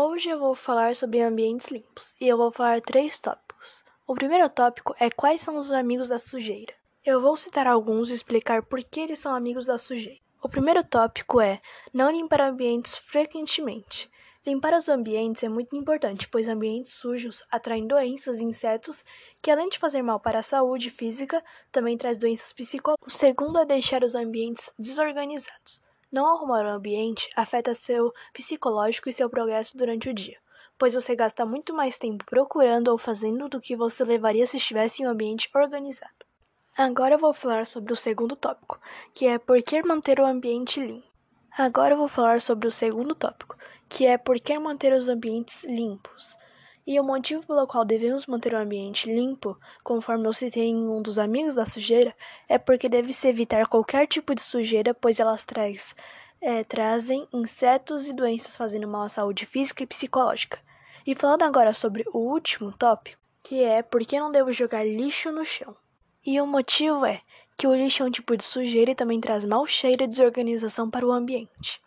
Hoje eu vou falar sobre ambientes limpos e eu vou falar três tópicos. O primeiro tópico é quais são os amigos da sujeira. Eu vou citar alguns e explicar por que eles são amigos da sujeira. O primeiro tópico é não limpar ambientes frequentemente. Limpar os ambientes é muito importante, pois ambientes sujos atraem doenças e insetos que, além de fazer mal para a saúde física, também traz doenças psicológicas. O segundo é deixar os ambientes desorganizados. Não arrumar o ambiente afeta seu psicológico e seu progresso durante o dia, pois você gasta muito mais tempo procurando ou fazendo do que você levaria se estivesse em um ambiente organizado. Agora vou falar sobre o segundo tópico, que é por que manter o ambiente limpo. Agora vou falar sobre o segundo tópico, que é por que manter os ambientes limpos. E o motivo pelo qual devemos manter o ambiente limpo, conforme eu citei em um dos amigos da sujeira, é porque deve-se evitar qualquer tipo de sujeira, pois elas traz, é, trazem insetos e doenças fazendo mal à saúde física e psicológica. E falando agora sobre o último tópico, que é por que não devo jogar lixo no chão. E o motivo é que o lixo é um tipo de sujeira e também traz mau cheiro e desorganização para o ambiente.